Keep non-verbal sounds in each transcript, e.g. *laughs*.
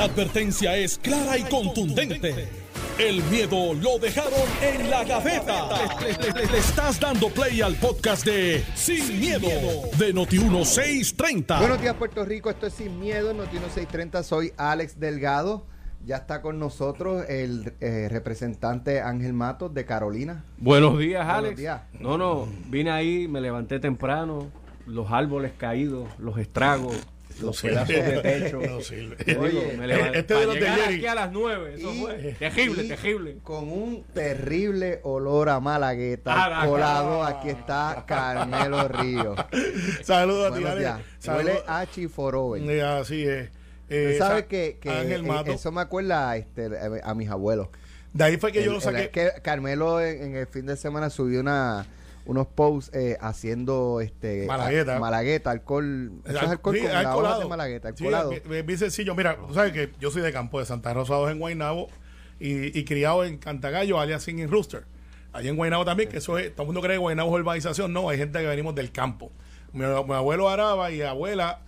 La advertencia es clara y contundente. El miedo lo dejaron en la gaveta. Le, le- le estás dando play al podcast de Sin, miedo, de Noti1630. Buenos días, Puerto Rico. Esto es Sin Miedo, Noti 630. Soy Alex Delgado. Ya está con nosotros el eh, representante Ángel Matos de Carolina. Buenos días, Buenos Alex. días. No, no, vine ahí, me levanté temprano, los árboles caídos, los estragos, los pedazos de techo. *laughs* No sirve. Oye, me levanté este de para de llegar aquí a las nueve, eso Y- fue terrible, y terrible. Con un terrible olor a malagueta Ah, colado. Aquí está Carmelo Ríos. *laughs* Saludos a ti, Buenos Ale. días. Saludos. Huele a chiforobe. Eh, Así es. Eh, Usted sabe sa- que, que, Ángel eh, Mato. eso me acuerda este, a mis abuelos. De ahí fue que yo El- lo saqué. el- que Carmelo en, en el fin de semana subió una unos posts eh, haciendo este Malagueta. a- malagueta, alcohol, eso es Al- alcohol sí, con la hoja alcoholado. de malagueta, Sí, alcoholado. bien- bien sencillo. Mira, tú sabes que yo soy de campo de Santa Rosa 2 en Guaynabo y, y criado en Cantagallo, alias Singing Rooster. Allí en Guaynabo también, que eso es, todo el mundo cree que Guaynabo es urbanización. No, hay gente que venimos del campo. Mi, mi abuelo Araba y abuela,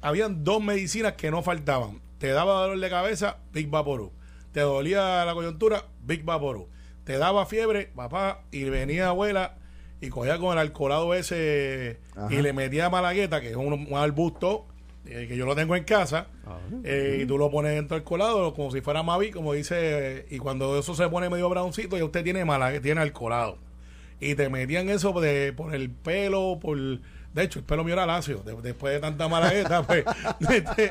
habían dos medicinas que no faltaban. Te daba dolor de cabeza, Big Vaporú. Te dolía la coyuntura, Big Vaporú. Te daba fiebre, papá, y venía abuela y cogía con el alcoholado ese Ajá. y le metía malagueta, que es un, un arbusto eh, que yo lo tengo en casa, eh, y tú lo pones dentro del colado como si fuera Mavi, como dice, eh, y cuando eso se pone medio browncito, ya usted tiene malagueta, tiene alcoholado. Y te metían eso de, por el pelo, por... De hecho, el pelo mío era lacio. De- después de tanta malagueta, *laughs* pues, *laughs* este,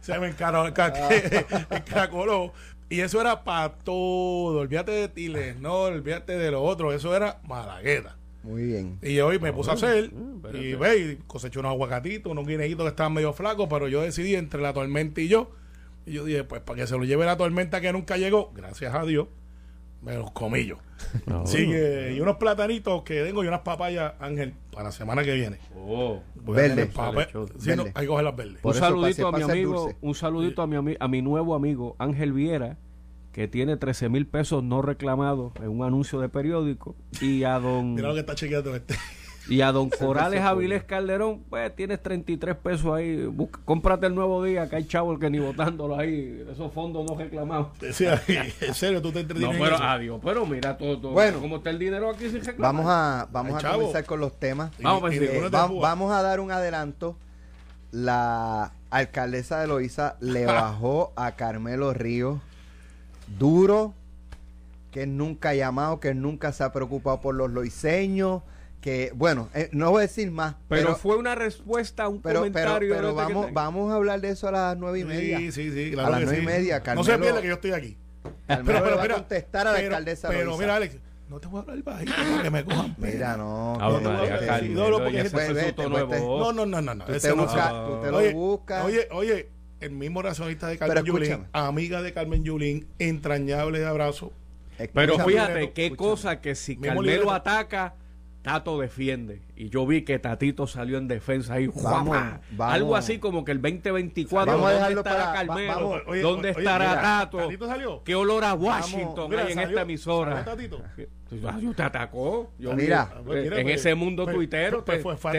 se me encaró, *laughs* encaracoló. Y eso era para todo. Olvídate de Tilenol, olvídate de lo otro. Eso era malagueta. Muy bien. Y hoy me puse a hacer mm, espérate. y ve, y coseché unos aguacatitos, unos guineitos que estaban medio flacos, pero yo decidí entre la tormenta y yo. Y yo dije, pues para que se lo lleve la tormenta que nunca llegó, gracias a Dios, los comí yo. *laughs* Así que, y unos platanitos que tengo y unas papayas, Ángel, para la semana que viene. Oh. Verde. sí, no, verde. hay que coger las verdes. Un eso, saludito mi ser amigo, un saludito a mi, ami- a mi nuevo amigo Ángel Viera, que tiene 13 mil pesos no reclamados en un anuncio de periódico, y a don *laughs* Mira lo que está chequeando este. Y a don *laughs* Corales Avilés Calderón, pues tienes 33 pesos ahí. Busca- cómprate el nuevo día, que hay chavos que ni votándolo ahí. Esos fondos no reclamados. Decía, *laughs* en serio, tú te No, entretienes en pero adiós. Pero mira, todo, todo Bueno. cómo está el dinero aquí sin reclamar. Vamos a vamos Ay, a chavo. comenzar con los temas. Y- Vamos, pues, y sí. Eh, va- vamos a dar un adelanto. La alcaldesa de Loíza le *laughs* bajó a Carmelo Ríos duro, que nunca ha llamado, que nunca se ha preocupado por los loiseños, que bueno, eh, no voy a decir más, pero, pero fue una respuesta a un pero, pero, comentario. pero que vamos, te- vamos a hablar de eso a las nueve y media. Sí, sí, sí, claro a las nueve y sí. media, No se Carmelo- pierda que yo estoy aquí. *laughs* Carmelo le va a contestar a la alcaldesa Pero mira, Alex, no te voy a hablar bajito que me cojan. *laughs* pena. Mira, no. Ah, que- bueno, María, que- Carmen, no, no, porque ese pues, vete, pues, te- voz. No, no, no, no, no. Tú te, no buscas, se- tú te lo Oye, buscas. Oye, oye, el mismo racionista de Pero Carmen Yulín, amiga de Carmen Yulín, entrañable de abrazo. Pero fíjate, qué escúchame. cosa que si Carmelo libreto. ataca, Tato defiende. Y yo vi que Tatito salió en defensa ahí. Vamos. Algo así como que el 2024. Vamos a ¿Dónde dejarlo estará para- va- Carmelo? vamos. Oye, ¿Dónde oye, estará mira, Tato? ¿Tatito salió? ¿Qué olor a Washington Mira, hay en salió- esta emisora? salió Tatito. Ah, yo te atacó. Yo Mira. eh, Pues mira, en pues, ese mundo pues, tuitero pues, te, fue- fue te.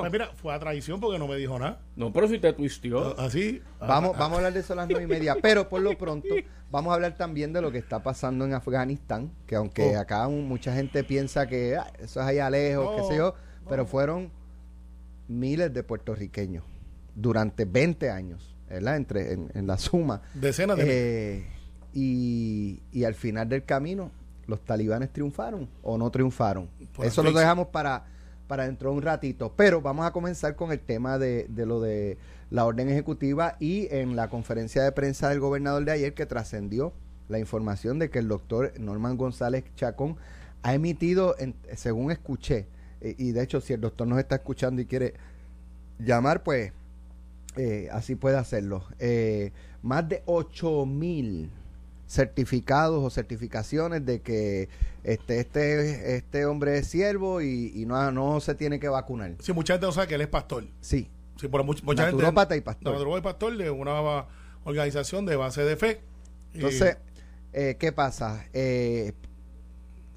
Pues mira, fue a traición porque no me dijo nada. No, pero si te twistió. Así. Vamos, vamos a hablar de eso a las nueve y media. Pero por lo pronto, vamos a hablar también de lo que está pasando en Afganistán. Que aunque Oh. acá un- mucha gente piensa que ah, eso es allá lejos, No, qué sé yo, pero fueron miles de puertorriqueños durante 20 años, ¿verdad? Entre, en, en la suma. Decenas de Eh, y, y al final del camino, los talibanes triunfaron o no triunfaron. Por Eso lo dejamos para, para dentro de un ratito. Pero vamos a comenzar con el tema de, de lo de la orden ejecutiva y en la conferencia de prensa del gobernador de ayer que trascendió la información de que el doctor Norman González Chacón ha emitido, en- según escuché, eh, y de hecho si el doctor nos está escuchando y quiere llamar, pues eh, así puede hacerlo. Eh, más de 8 mil certificados o certificaciones de que este este este hombre es siervo y, y no, no se tiene que vacunar. Sí, mucha gente no sabe que él es pastor. Sí, Sí, por mucha, mucha gente. y pastor. Y pastor de una organización de base de fe. Entonces, eh, ¿qué pasa? Eh,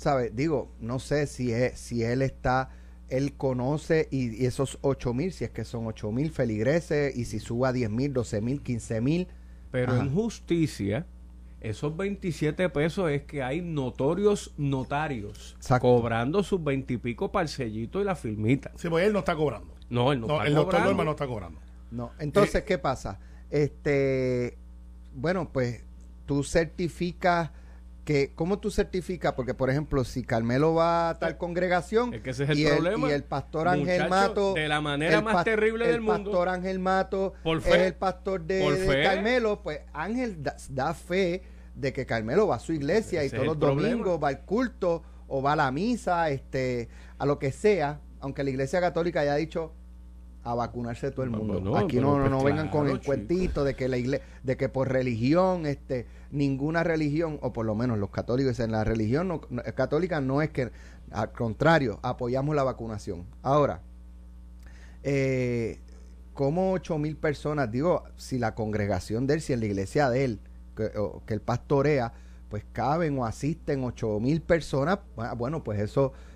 ¿Sabe? Digo, no sé si, es, si él está, él conoce y, y esos 8 mil, si es que son 8 mil feligreses, y si suba a 10 mil, 12 mil, 15 mil, Pero Ajá. en justicia, esos 27 pesos es que hay notorios notarios Exacto. cobrando sus 20 y pico para el sellito y la firmita. Sí, pues él no está cobrando. No, él no, No, está el doctor cobrando. Norma no está cobrando. No. Entonces, ¿qué pasa? Este, bueno, pues tú certificas que, ¿cómo tú certificas? Porque, por ejemplo, si Carmelo va a tal congregación Es que ese es el y, problema. y el pastor Ángel Muchacho, Mato, de la manera el más terrible el del mundo. pastor Ángel Mato Por es el pastor de, Por de fe. Carmelo, pues Ángel da, da fe de que Carmelo va a su iglesia y todos los el problema. domingos va al culto o va a la misa, este, a lo que sea, aunque la iglesia católica haya dicho a vacunarse todo el No, mundo. no, Aquí no, no, pues no vengan con el cuentito de que la iglesia, de que por religión, este, ninguna religión, o por lo menos los católicos dicen la religión no- no- católica no es que, al contrario, apoyamos la vacunación. Ahora, eh, como ocho mil personas, digo, si la congregación de él, si en la iglesia de él, que, o que él pastorea, pues caben o asisten ocho mil personas, bu- bueno, pues eso es,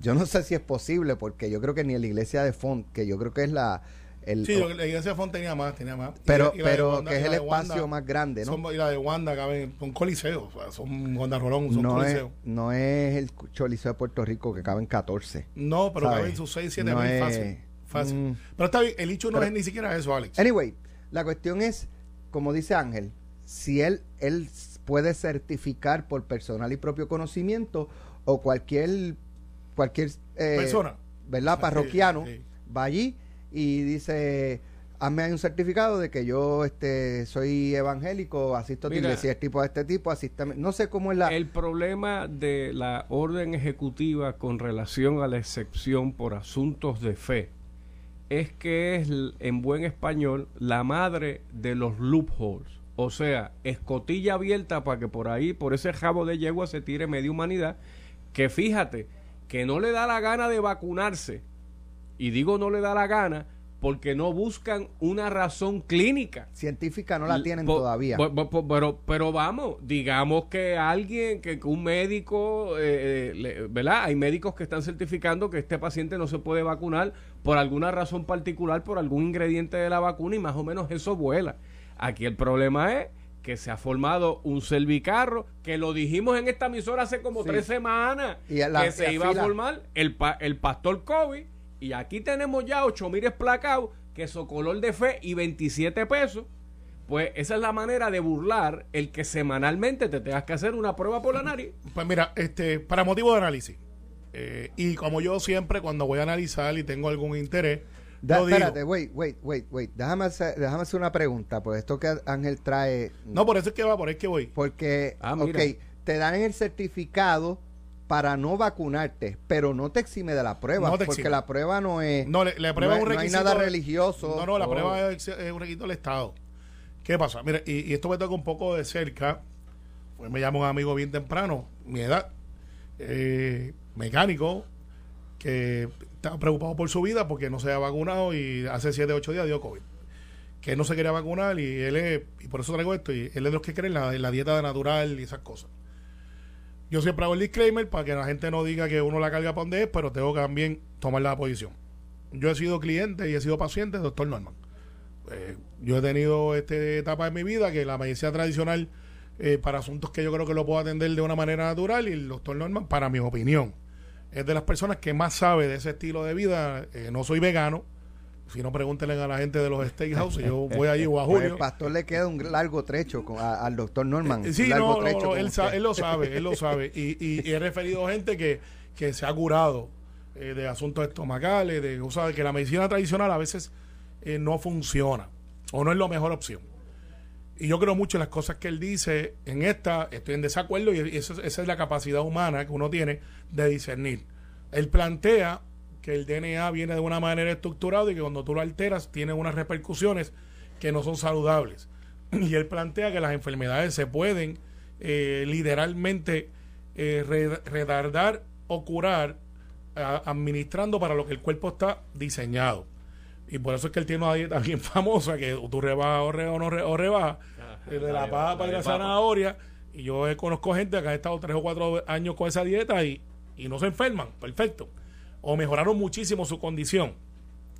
yo no sé si es posible, porque yo creo que ni en la iglesia de Font, que yo creo que es la, el, Sí, la iglesia de Font tenía más, tenía más. Pero, y la pero Wanda- que es el espacio Wanda más grande, ¿no? Son, y la de Wanda caben, son coliseos, o sea, son Wanda Rolón, son No es, no es el Choliseo de Puerto Rico que caben 14. No, pero ¿sabes? caben sus 6, 7 No mil es- fácil. fácil. Mm. Pero está bien, el hecho no Pero- es ni siquiera eso, Alex. Anyway, la cuestión es, como dice Ángel, si él, él puede certificar por personal y propio conocimiento o cualquier, cualquier eh, Persona. ¿verdad? Parroquiano sí. va allí y dice, hazme un certificado de que yo este soy evangélico, asisto a Mira. iglesia, es tipo de este tipo, asístame. No sé cómo es la... El problema de la orden ejecutiva con relación a la excepción por asuntos de fe es que es, en buen español, la madre de los loopholes. O sea, escotilla abierta para que por ahí, por ese jabo de yegua, se tire media humanidad. Que fíjate, que no le da la gana de vacunarse. Y digo no le da la gana porque no buscan una razón clínica. científica no la tienen todavía. pero, pero vamos, digamos que alguien, que un médico, eh, eh, le- ¿verdad? Hay médicos que están certificando que este paciente no se puede vacunar por alguna razón particular, por algún ingrediente de la vacuna y más o menos eso vuela. Aquí el problema es que se ha formado un cervicarro, que lo dijimos en esta emisora hace como Sí. tres semanas, Y la- que se iba fila. a formar el, pa- el pastor COVID, y aquí tenemos ya 8 mil placados, que su color de fe y 27 pesos. Pues esa es la manera de burlar el que semanalmente te tengas que hacer una prueba por la nariz. Pues mira, este, para motivo de análisis, eh, y como yo siempre cuando voy a analizar y tengo algún interés, Da- lo digo. espérate, wait, wait, wait, wait. Déjame hacer, déjame hacer una pregunta, por esto que Ángel trae. No, por eso es que va, por ahí es que voy. Porque, Ah, ok, te dan el certificado para no vacunarte, pero no te exime de la prueba, No te porque exime. la prueba no es. No, le, le prueba no, un es- no hay requisito. nada de- religioso. No, no, la Oh. prueba es, es un requisito del Estado. ¿Qué pasa? Mira, y, y esto me toca un poco de cerca. Pues me llama un amigo bien temprano, mi edad, eh, mecánico, que estaba preocupado por su vida porque no se había vacunado y hace 7, 8 días dio COVID. Que él no se quería vacunar y él es, y por eso traigo esto, y él es de los que creen en la, la dieta natural y esas cosas. Yo siempre hago el disclaimer para que la gente no diga que uno la carga para donde es, pero tengo que también tomar la posición. Yo he sido cliente y he sido paciente del doctor Norman. Eh, yo he tenido este etapa en mi vida que la medicina tradicional eh, para asuntos que yo creo que lo puedo atender de una manera natural y el doctor Norman, para mi opinión, es de las personas que más sabe de ese estilo de vida. Eh, no soy vegano. Si no, pregúntenle a la gente de los steakhouse. Yo voy allí o a Pues el Julio. pastor le queda un largo trecho con- a- al doctor Norman. Eh, Sí, un largo no, trecho no, él, lo sabe, *laughs* él lo sabe. Y, y- y he referido gente que, que se ha curado eh, de asuntos estomacales, de o sea, que la medicina tradicional a veces no funciona o no es la mejor opción. Y yo creo mucho en las cosas que él dice. En esta estoy en desacuerdo y esa es la capacidad humana que uno tiene de discernir. Él plantea que el DNA viene de una manera estructurada y que cuando tú lo alteras tiene unas repercusiones que no son saludables. *clears throat* Y él plantea que las enfermedades se pueden eh, literalmente eh, re- retardar o curar administrando para lo que el cuerpo está diseñado. Y por eso es que él tiene una dieta *laughs* bien famosa, que tú rebajas o, re- o no re- o rebajas, eh, de la la papa la y la papa. zanahoria. Y yo eh, conozco gente que ha estado tres o cuatro años con esa dieta y, y no se enferman, perfecto. O mejoraron muchísimo su condición.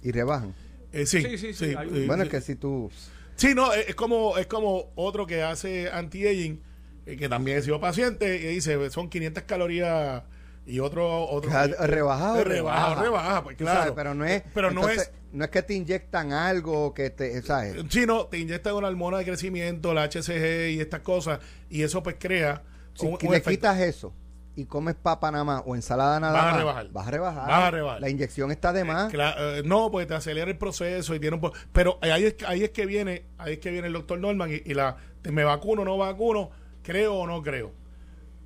Y rebajan. Eh, sí, Sí, sí, sí, hay un- eh, bueno, es que si tú... Sí, no, es es como, es como otro que hace anti-aging, eh, que también ha sido paciente, y dice, son 500 calorías y otro... otro rebajado, Eh, rebajado, rebaja. rebaja, pues claro. sabes, pero no es, Pero no es... no es que te inyectan algo que te, ¿sabes? Sí, no, te inyectan una hormona de crecimiento, la HCG y estas cosas, y eso pues crea Si un, le quitas eso y comes papa nada más o ensalada nada Vas a más, rebajar. vas a rebajar. Vas a rebajar. La inyección está de más. Eh, no, pues te acelera el proceso y tiene un pero ahí es, ahí es que viene, ahí es que viene el doctor Norman y, y la te- me vacuno, no vacuno, creo o no creo.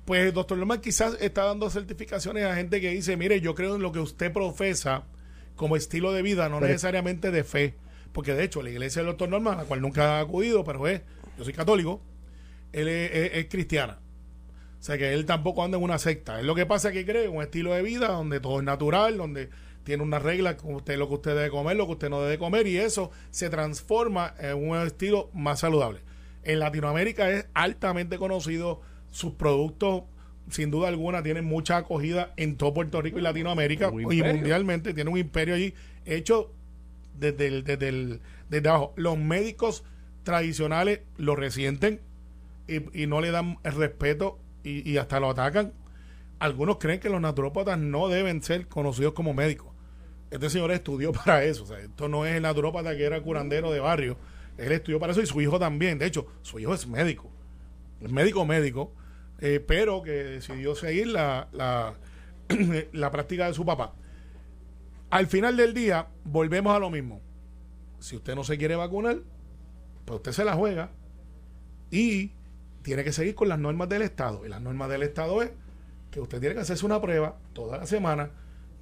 Pues el doctor Norman quizás está dando certificaciones a gente que dice, mire, yo creo en lo que usted profesa como estilo de vida, no Pero- necesariamente de fe. Porque de hecho, la iglesia del doctor Norman, a la cual nunca ha acudido, pero es, yo soy católico, él es, es- es cristiana. O sea que él tampoco anda en una secta. Es lo que pasa que cree un estilo de vida donde todo es natural, donde tiene unas reglas, como usted lo que usted debe comer, lo que usted no debe comer, y eso se transforma en un estilo más saludable. En Latinoamérica es altamente conocido, sus productos, sin duda alguna, tienen mucha acogida en todo Puerto Rico y Latinoamérica y mundialmente. Tiene un imperio allí hecho desde, el- desde, el- desde abajo. Los médicos tradicionales lo resienten y, y no le dan el respeto y, y hasta lo atacan. Algunos creen que los naturópatas no deben ser conocidos como médicos. Este señor estudió *laughs* para eso. O sea, esto no es el naturópata que era curandero de barrio. Él estudió para eso y su hijo también. De hecho, su hijo es médico. Es médico médico, eh, pero que decidió seguir la, la, *clears throat* la práctica de su papá. Al final del día, volvemos a lo mismo. Si usted no se quiere vacunar, pues usted se la juega y tiene que seguir con las normas del Estado. Y las normas del Estado es que usted tiene que hacerse una prueba toda la semana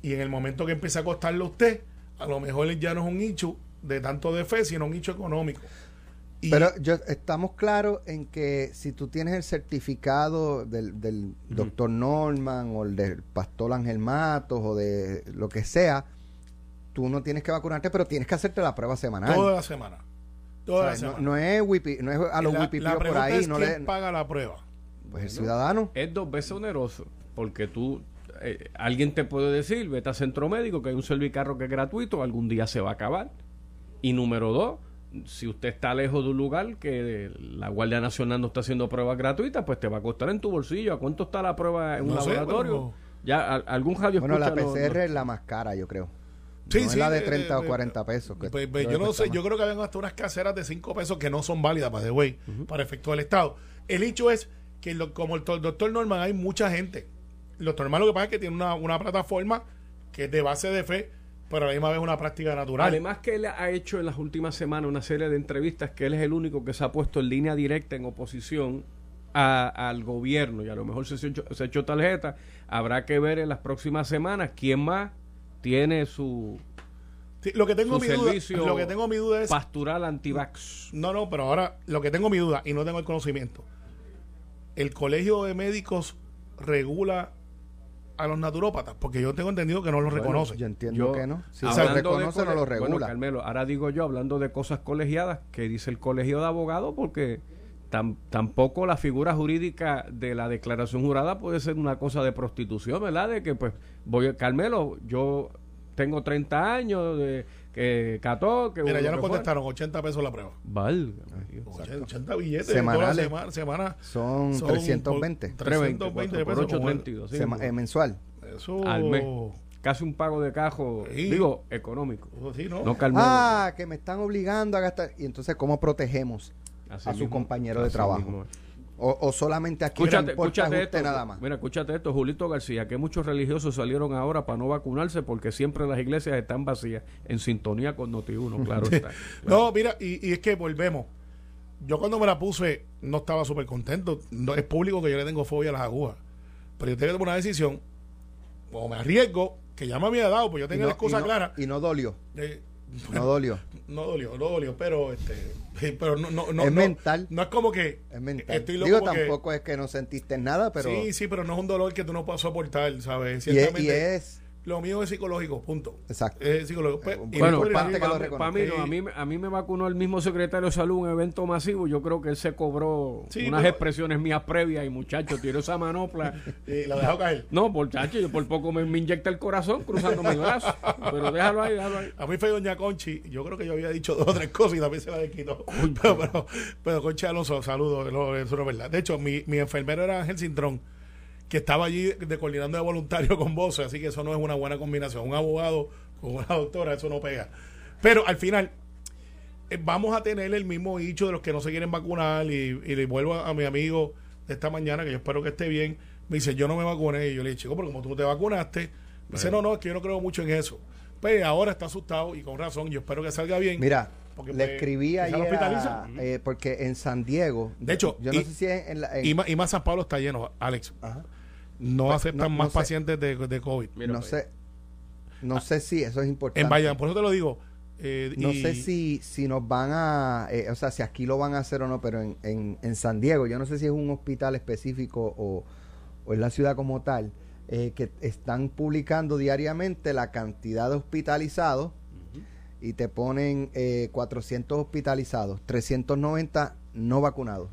y en el momento que empiece a costarle a usted, a lo mejor ya no es un nicho de tanto de fe, sino un nicho económico. Y- Pero yo, estamos claros en que si tú tienes el certificado del, del doctor Norman o el del pastor Ángel Matos o de lo que sea, tú no tienes que vacunarte, pero tienes que hacerte la prueba semanal. toda la semana. O Toda sea, la no, semana. no es wipi, no es a los la, por ahí, es no quién le, paga la prueba. pues el ciudadano. es dos veces oneroso porque tú eh, alguien te puede decir vete a centro médico que hay un servicarro que es gratuito algún día se va a acabar y número dos si usted está lejos de un lugar que la Guardia Nacional no está haciendo pruebas gratuitas pues te va a costar en tu bolsillo ¿a cuánto está la prueba en un sé, laboratorio? ya a- algún radio Bueno, la PCR no- es la más cara, yo creo. Sí, no es sí, la de eh, 30 eh, o 40 pesos. que Pues, pues, yo no sé, más. yo creo que habían hasta unas caseras de 5 pesos que no son válidas para the way, para efecto del Estado. El hecho es que lo- como el to- doctor Norman hay mucha gente. El doctor Norman lo que pasa es que tiene una, una plataforma que es de base de fe, pero a la misma vez una práctica natural. Además que él ha hecho en las últimas semanas una serie de entrevistas que él es el único que se ha puesto en línea directa en oposición a- al gobierno y a lo mejor se, ha hecho- se ha hecho tarjeta. Habrá que ver en las próximas semanas quién más tiene su, Sí, lo que tengo mi duda, lo que tengo mi duda es pastoral antivax. No, no, pero ahora lo que tengo mi duda y no tengo el conocimiento. ¿El colegio de médicos regula a los naturópatas? Porque yo tengo entendido que no los reconoce. Yo entiendo Yo, que no. Si hablando se de reconoce, no cole- lo Bueno, regula. Carmelo, ahora digo yo, hablando de cosas colegiadas, que dice el colegio de abogados, porque tam- tampoco la figura jurídica de la declaración jurada puede ser una cosa de prostitución, ¿verdad? De que, pues, voy Carmelo, yo tengo 30 años, de que 14, que Mira, ya nos contestaron 80 pesos la prueba. Dios. 80, 80 billetes Semanales. semana, semana Son son 320. por- 320 por pesos. como el- 8.32, sí, Sema- eh, mensual. Eso. al mes. Casi un pago de cajo, Sí. digo, económico. Sí, ¿no? No. Ah, que me están obligando a gastar. Y entonces, ¿cómo protegemos Así a su mismo, compañero de trabajo? mismo. O, o solamente aquí Escúchate, escúchate esto. nada más? Mira, escúchate esto, Julito García, que muchos religiosos salieron ahora para no vacunarse porque siempre las iglesias están vacías, en sintonía con Noti1, claro está. *laughs* No, mira, y, y es que volvemos. Yo cuando me la puse no estaba súper contento. No, es público que yo le tengo fobia a las agujas. Pero yo tengo que tomar una decisión. O me arriesgo, que ya me había dado, pues yo Y tenía no- las cosas y no- claras. Y no dolió. Eh, No dolió. *laughs* no dolió, no dolió, pero este, *laughs* pero no, no, no, Es no- mental. No es como que Es mental. estoy loco Digo, tampoco es que no sentiste nada, pero. Sí, sí, pero no es un dolor que tú no puedas soportar, ¿sabes? y, es, Ciertamente, y es lo mío es psicológico, punto. Exacto. Es psicológico. Pues, y Bueno, para mí, no, a, mí, a mí me vacunó el mismo secretario de salud en un evento masivo. Yo creo que él se cobró Sí, unas pero- expresiones mías previas y muchacho, tiró esa manopla. *laughs* y la dejó caer. No, por chacho, yo por poco me, me inyecta el corazón cruzándome el brazo. Pero déjalo ahí, déjalo ahí. A mí fue doña Conchi, yo creo que yo había dicho dos o tres cosas y también se la desquitó. Pero, pero, pero Conchi Alonso, saludos, eso no es verdad. De hecho, mi, mi enfermero era Ángel Cintrón, que estaba allí de coordinando de voluntario *laughs* con vos, así que eso no es una buena combinación. Un abogado con una doctora, eso no pega. Pero al final, eh, vamos a tener el mismo dicho de los que no se quieren vacunar y, y le vuelvo a, a mi amigo de esta mañana, que yo espero que esté bien, me dice, yo no me vacuné. Y yo le dije, chico, pero como tú te vacunaste, me dice, no, no, es que yo no creo mucho en eso. Pues ahora está asustado y con razón, yo espero que salga bien. Mira, Porque, le pues, escribí ayer a- eh, porque en San Diego, De hecho, yo no y- sé si es en la... en- Y, más, y más San Pablo está lleno, Alex. Ajá. No Pues, aceptan no- no más sé. pacientes de, de COVID. Mira, no pues. sé, no sé si eso es importante. En Bayamón, por eso te lo digo. eh, No y- sé si, si nos van a, eh, o sea, si aquí lo van a hacer o no, pero en, en, en San Diego, yo no sé si es un hospital específico o, o en la ciudad como tal, eh, que están publicando diariamente la cantidad de hospitalizados y te ponen eh, 400 hospitalizados, 390 no vacunados,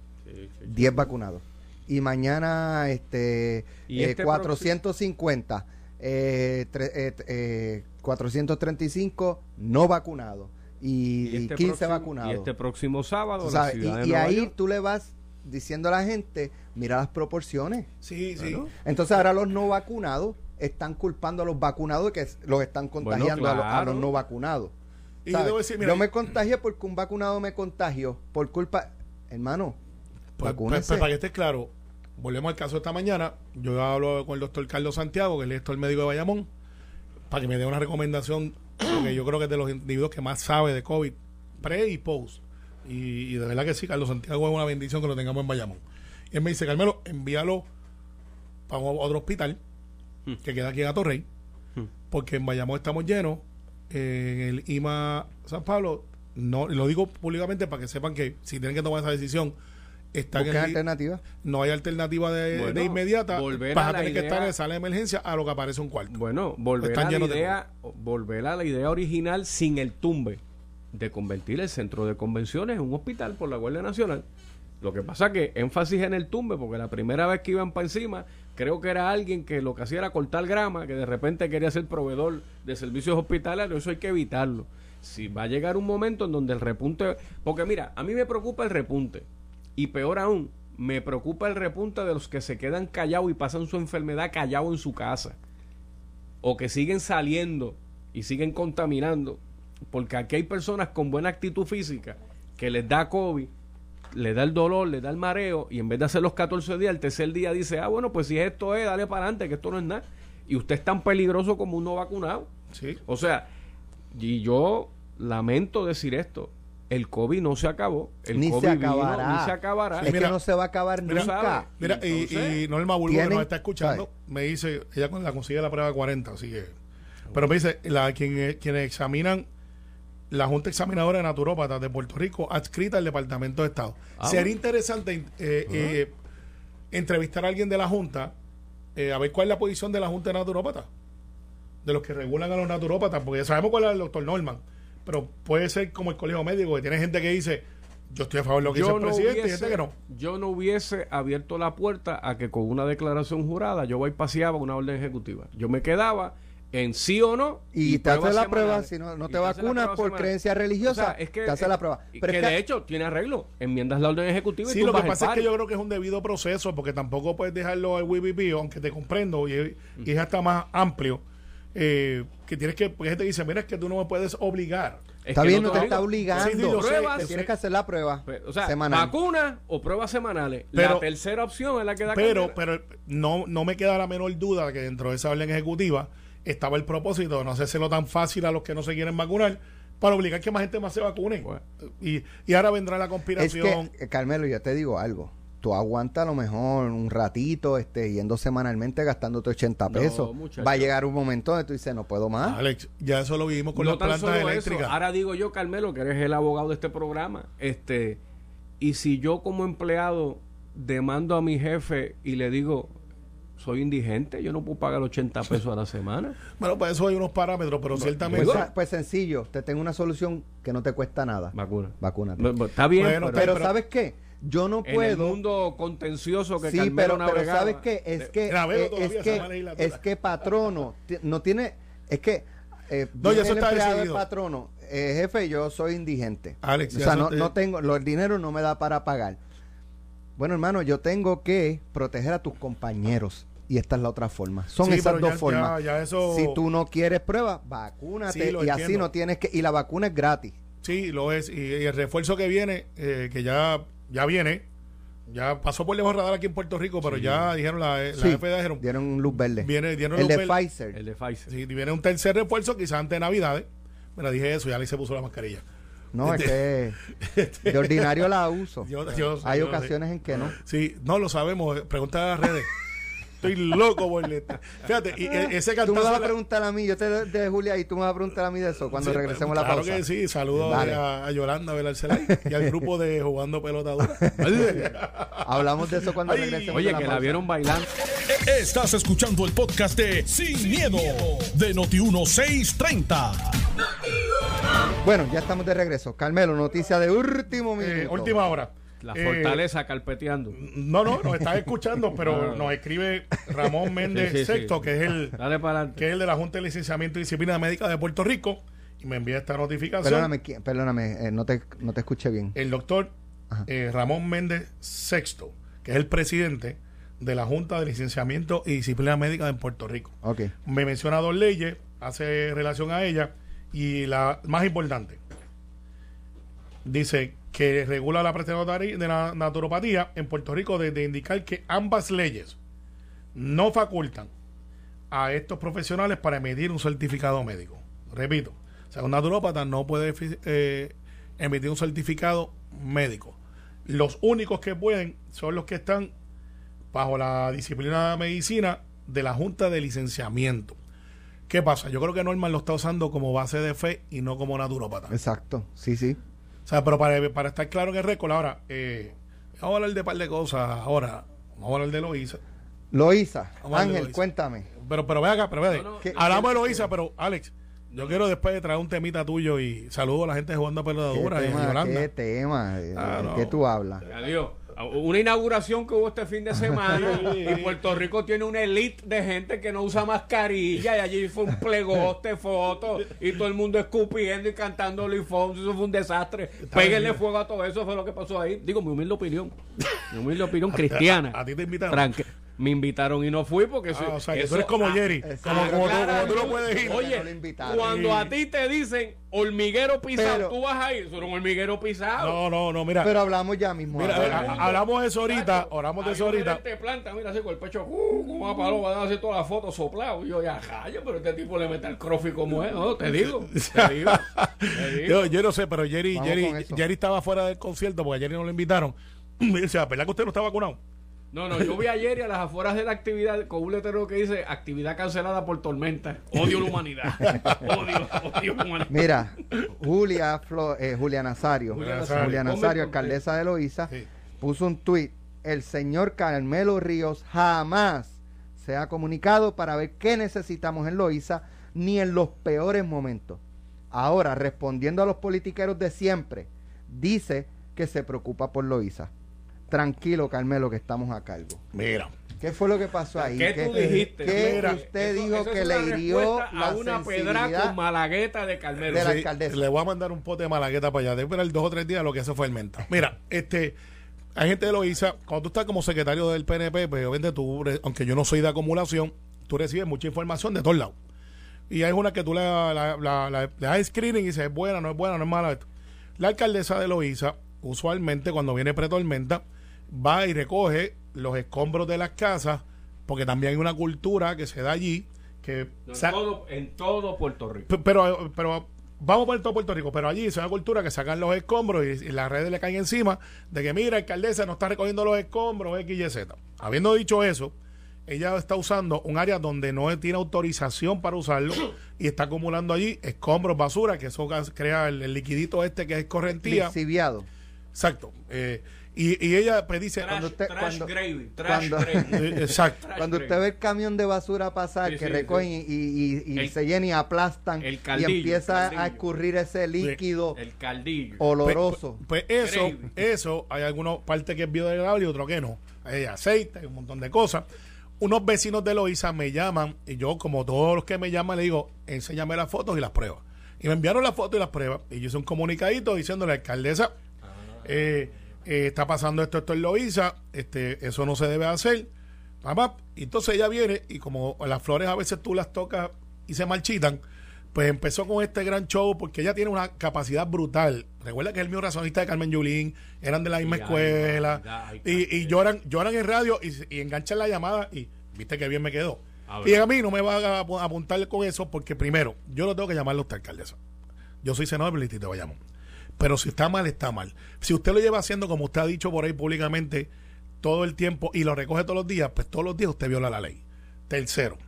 10 vacunados. Y mañana este, Y eh, este 450, eh, tre- eh, eh, 435 no vacunados y, este 15 próximo- vacunados. Y este próximo sábado, la ciudad y, de y Nueva ahí York. tú le vas diciendo a la gente, mira las proporciones. Sí, sí. Entonces ahora los no vacunados están culpando a los vacunados de que los están contagiando a, los, a claro. los no vacunados. Y ¿Sabes? debo decir, mira, Yo me contagié porque un vacunado me contagió por culpa, hermano, Pues, pues, pues, para que esté claro, volvemos al caso de esta mañana. Yo hablo con el doctor Carlos Santiago, que es el director médico de Bayamón, para que me dé una recomendación, *clears throat* porque yo creo que es de los individuos que más sabe de COVID, pre y post. Y, y de verdad que sí, Carlos Santiago es una bendición que lo tengamos en Bayamón. Y él me dice, Carmelo, envíalo para otro hospital que queda aquí en Atorrey, porque en Bayamón estamos llenos. En el IMA San Pablo, no lo digo públicamente para que sepan que si tienen que tomar esa decisión, están en no hay alternativa de, Bueno, de inmediata. volver Vas a tener que idea- estar en sala de emergencia a lo que aparece un cuarto. Bueno, volver Están a, la de idea, volver a la idea original sin el tumbe de convertir el centro de convenciones en un hospital por la Guardia Nacional. Lo que pasa que énfasis en el tumbe, porque la primera vez que iban para encima, creo que era alguien que lo que hacía era cortar grama, que de repente quería ser proveedor de servicios hospitalarios, eso hay que evitarlo. Si va a llegar un momento en donde el repunte, porque mira, a mí me preocupa el repunte, y peor aún, me preocupa el repunte de los que se quedan callados y pasan su enfermedad callado en su casa o que siguen saliendo y siguen contaminando, porque aquí hay personas con buena actitud física que les da COVID, le da el dolor, le da el mareo, y en vez de hacer los 14 días, el tercer día dice, ah, bueno, pues si esto es, dale para adelante, que esto no es nada. Y usted es tan peligroso como un no vacunado. Sí. O sea, y yo lamento decir esto, el COVID no se acabó, el Ni se vino, acabará. ni se acabará. Es Mira, que no se va a acabar mira, nunca. Mira, y, Entonces, y Norma Bulbo, que nos está escuchando, ¿sabes? me dice, ella la consigue la prueba de 40, así que. Pero me dice, la, quien, quienes examinan la Junta Examinadora de Naturópatas de Puerto Rico, adscrita al Departamento de Estado. Ah, Sería bueno. interesante eh, eh, entrevistar a alguien de la Junta, eh, a ver cuál es la posición de la Junta de Naturópatas, de los que regulan a los naturópatas, porque ya sabemos cuál es el doctor Norman, pero puede ser como el colegio médico, que tiene gente que dice, yo estoy a favor de lo que dice el presidente, y gente que no. yo no hubiese abierto la puerta a que con una declaración jurada yo voy paseaba una orden ejecutiva. Yo me quedaba en sí o no. Y, te haces pruebas la prueba, si no, no Y te vacunas por semanal. creencia religiosa, O sea, es que, te haces eh, la prueba. y Pero que es que- de hecho tiene arreglo. Enmiendas la orden ejecutiva y Sí, tú lo que pasa es que yo creo que es un debido proceso, porque tampoco puedes dejarlo al WPP, aunque te comprendo, y, y es hasta más amplio, eh, que tienes que, porque gente dice, mira, es que tú no me puedes obligar. Es está que bien, no te está obliga. obligando. Sí, sí, Pruebas, tienes sé. que hacer la prueba Pues, O sea, semanal. vacuna o pruebas semanales. Pero- la tercera opción es la que da Pero, pero no, no me queda la menor duda que dentro de esa orden ejecutiva estaba el propósito de no hacérselo tan fácil a los que no se quieren vacunar para obligar que más gente más se vacune. Bueno. Y, y ahora vendrá la Es conspiración. que, eh, Carmelo, yo te digo algo. Tú aguantas a lo mejor un ratito este, yendo semanalmente gastándote 80 No, pesos. Va a llegar un momento donde tú dices, no puedo más. Alex, ya eso lo vivimos con no las plantas eléctricas. Eso. Ahora digo yo, Carmelo, que eres el abogado de este programa. Este, y si yo como empleado demando a mi jefe y le digo, soy indigente, yo no puedo pagar 80 pesos a la semana. *laughs* Bueno, pues eso hay unos parámetros, pero ciertamente. Pues, sa- pues sencillo, te tengo una solución que no te cuesta nada. Vacuna. Bu- Está bien, Bueno, pero, pero, pero- ¿sabes qué? Yo no en el puedo. mundo contencioso que Sí, Carmelo pero, pero ¿sabes qué? Es que, eh, es, que es que patrono no tiene. Es que. Eh, No, ya eso el está empleado decidido. patrono, eh, jefe, yo soy indigente. Alex, o sea, no, te- no tengo. Lo, el dinero no me da para pagar. Bueno, hermano, yo tengo que proteger a tus compañeros. Y esta es la otra forma. Son Sí, esas dos ya- formas. ya- ya eso- Si tú no quieres pruebas, vacúnate. Sí, y así no tienes que. Y la vacuna es gratis. Sí, lo es. Y, y el refuerzo que viene, eh, que ya, ya viene, ya pasó por lejos radar aquí en Puerto Rico, pero ya dijeron la, la Sí, FDA dijeron, dieron luz verde. viene, dieron el luz de verde. Pfizer. el de Pfizer. Sí, viene un tercer refuerzo, quizás antes de Navidades. Mira, dije eso, ya le se puso la mascarilla. No, es que *laughs* de ordinario la uso. Yo- yo- Hay yo- ocasiones en que no. Sí, no lo sabemos. Pregunta a las redes. Estoy loco por Fíjate, y, e- ese Tú me vas cantazo. a preguntar a mí, yo te de Julia y tú me vas a preguntar a mí de eso cuando Sí, regresemos a la claro pausa. que sí, saludos a, a Yolanda Velarcelay y al grupo de Jugando Pelota Dura. *laughs* Hablamos de eso cuando Ay, regresemos. Oye, de la que la vieron bailando. Estás escuchando el podcast de Sin, miedo, de Noti1630. Bueno, ya estamos de regreso. Carmelo, noticia de último minuto. Eh, última hora. La Eh, fortaleza carpeteando. No, no, nos estás escuchando, *laughs* pero Ah. nos escribe Ramón *laughs* Méndez Sí, sí, sí. Sexto, que es el Dale para adelante. que es el de la Junta de Licenciamiento y Disciplina Médica de Puerto Rico, y me envía esta notificación. Perdóname, eh, no, te, no te escuché bien. El doctor eh, Ramón Méndez Sexto, que es el presidente de la Junta de Licenciamiento y Disciplina Médica de Puerto Rico. Me menciona dos leyes, hace relación a ella, y la más importante, dice que regula la prestación de la naturopatía en Puerto Rico desde indicar que ambas leyes no facultan a estos profesionales para emitir un certificado médico. Repito, o sea, un naturópata no puede eh, emitir un certificado médico. Los únicos que pueden son los que están bajo la disciplina de medicina de la Junta de Licenciamiento. ¿Qué pasa? Yo creo que Norman lo está usando como base de fe y no como naturópata. Exacto. Sí, sí. O sea, pero para, para estar claro en el récord, ahora, eh, vamos a hablar de un par de cosas. Ahora, vamos a hablar de. Loisa, Vamos a ver, Ángel, cuéntame. Pero, pero ve acá, pero ve. No, no, ¿Qué- Hablamos de qué- Loíza, pero Alex, yo quiero después de traer un temita tuyo y saludo a la gente de jugando a ¿Qué pelotadura y tema? ¿Qué tema? Ah, ¿De no. qué tú hablas? Adiós. Una inauguración que hubo este fin de semana *laughs* y Puerto Rico tiene una elite de gente que no usa mascarilla y allí fue un plegoste, fotos y todo el mundo escupiendo y cantando Luis Fonsi, eso fue un desastre. Péguenle fuego a todo eso, fue lo que pasó ahí. Digo, mi humilde opinión, mi humilde opinión *laughs* cristiana. A, a ti te. Tranque- me invitaron y no fui porque eso, o sea, que eso- tú eres como ah, Jerry. Como, como tú, Claro, como tú no puedes ir. Oye, no cuando a ti te dicen hormiguero pisado, Pero- tú vas a ir, eso era un hormiguero pisado. No, no, no, mira. Pero hablamos ya mismo. Mira, a- hablamos de eso ahorita, Chacho, oramos de eso ahorita. de planta, mira así con el pecho, uh, como a palo, van a hacer todas las fotos sopladas. Y yo, ya, calla, pero este tipo le mete el crofi como es, no, te digo, *laughs* te digo, te digo. Yo, yo no sé, pero Jerry, Jerry. Jerry estaba fuera del concierto porque a Jerry no lo invitaron. *clears throat* Y dice, ¿verdad que usted no está vacunado? No, no, yo vi ayer y a las afueras de la actividad con un letrero que dice actividad cancelada por tormenta. Odio la humanidad. Odio, odio la humanidad. Mira, Julia, Flo- eh, Julia Nazario, Julia Nazario. Julia alcaldesa de Loíza, Sí. puso un tuit. El señor Carmelo Ríos jamás se ha comunicado para ver qué necesitamos en Loíza, ni en los peores momentos. Ahora, respondiendo a los politiqueros de siempre, dice que se preocupa por Loíza. Tranquilo, Carmelo, que estamos a cargo. Mira. ¿Qué fue lo que pasó ahí? ¿Qué tú dijiste? ¿Qué Mira, usted Eso- dijo eso que le hirió la a una pedra con malagueta de Carmelo. de la Sí, alcaldesa? Le voy a mandar un pote de malagueta para allá. Debe esperar dos o tres días lo que se fue el menta. Mira, este, hay gente de Loíza, cuando tú estás como secretario del PNP, pues obviamente tú, aunque yo no soy de acumulación, tú recibes mucha información de todos lados. Y hay una que tú la, la, la- la- le das screening y dices, es buena, no es buena, no es mala. Esto. La alcaldesa de Loíza, usualmente cuando viene pretormenta, va y recoge los escombros de las casas, porque también hay una cultura que se da allí, que No, en, todo, en todo Puerto Rico. Pero, pero vamos por todo Puerto Rico, pero allí es una cultura que sacan los escombros y, y las redes le caen encima de que mira, alcaldesa no está recogiendo los escombros, X, Y, Z. Habiendo dicho eso, ella está usando un área donde no tiene autorización para usarlo y está acumulando allí escombros, basura, que eso gas- crea el, el liquidito este que es correntía. Lixiviado. Exacto. Eh, y, y ella pues dice... Trash, cuando usted- trash cuando- gravy, trash cuando- gravy. *laughs* Eh, exacto. Trash Cuando usted ve el camión de basura pasar, Sí, que sí, recogen y, y- y El- se llenan y aplastan el y empieza el caldillo. a escurrir ese líquido El caldillo. oloroso. Pues, pues eso, Gravy. eso, hay alguna parte que es biodegradable y otro que no. Hay aceite, hay un montón de cosas. Unos vecinos de Loíza me llaman y yo, como todos los que me llaman, le digo, enséñame las fotos y las pruebas. Y me enviaron las fotos y las pruebas. Y yo hice un comunicadito diciéndole a la alcaldesa, eh, eh, está pasando esto, esto en Loíza, este, eso no se debe hacer. Papá. Y entonces ella viene y como las flores a veces tú las tocas y se marchitan, pues empezó con este gran show porque ella tiene una capacidad brutal. Recuerda que es el mío razonista de Carmen Yulín, eran de la misma Y escuela y, y lloran, lloran en radio y, y enganchan la llamada y viste que bien me quedó. A Y a mí no me va a apu- apuntar con eso porque primero, yo no tengo que llamarle a usted alcaldesa. Yo soy senador distrito de Bayamón. Pero si está mal, está mal. Si usted lo lleva haciendo como usted ha dicho por ahí públicamente todo el tiempo y lo recoge todos los días, pues todos los días usted viola la ley. Tercero,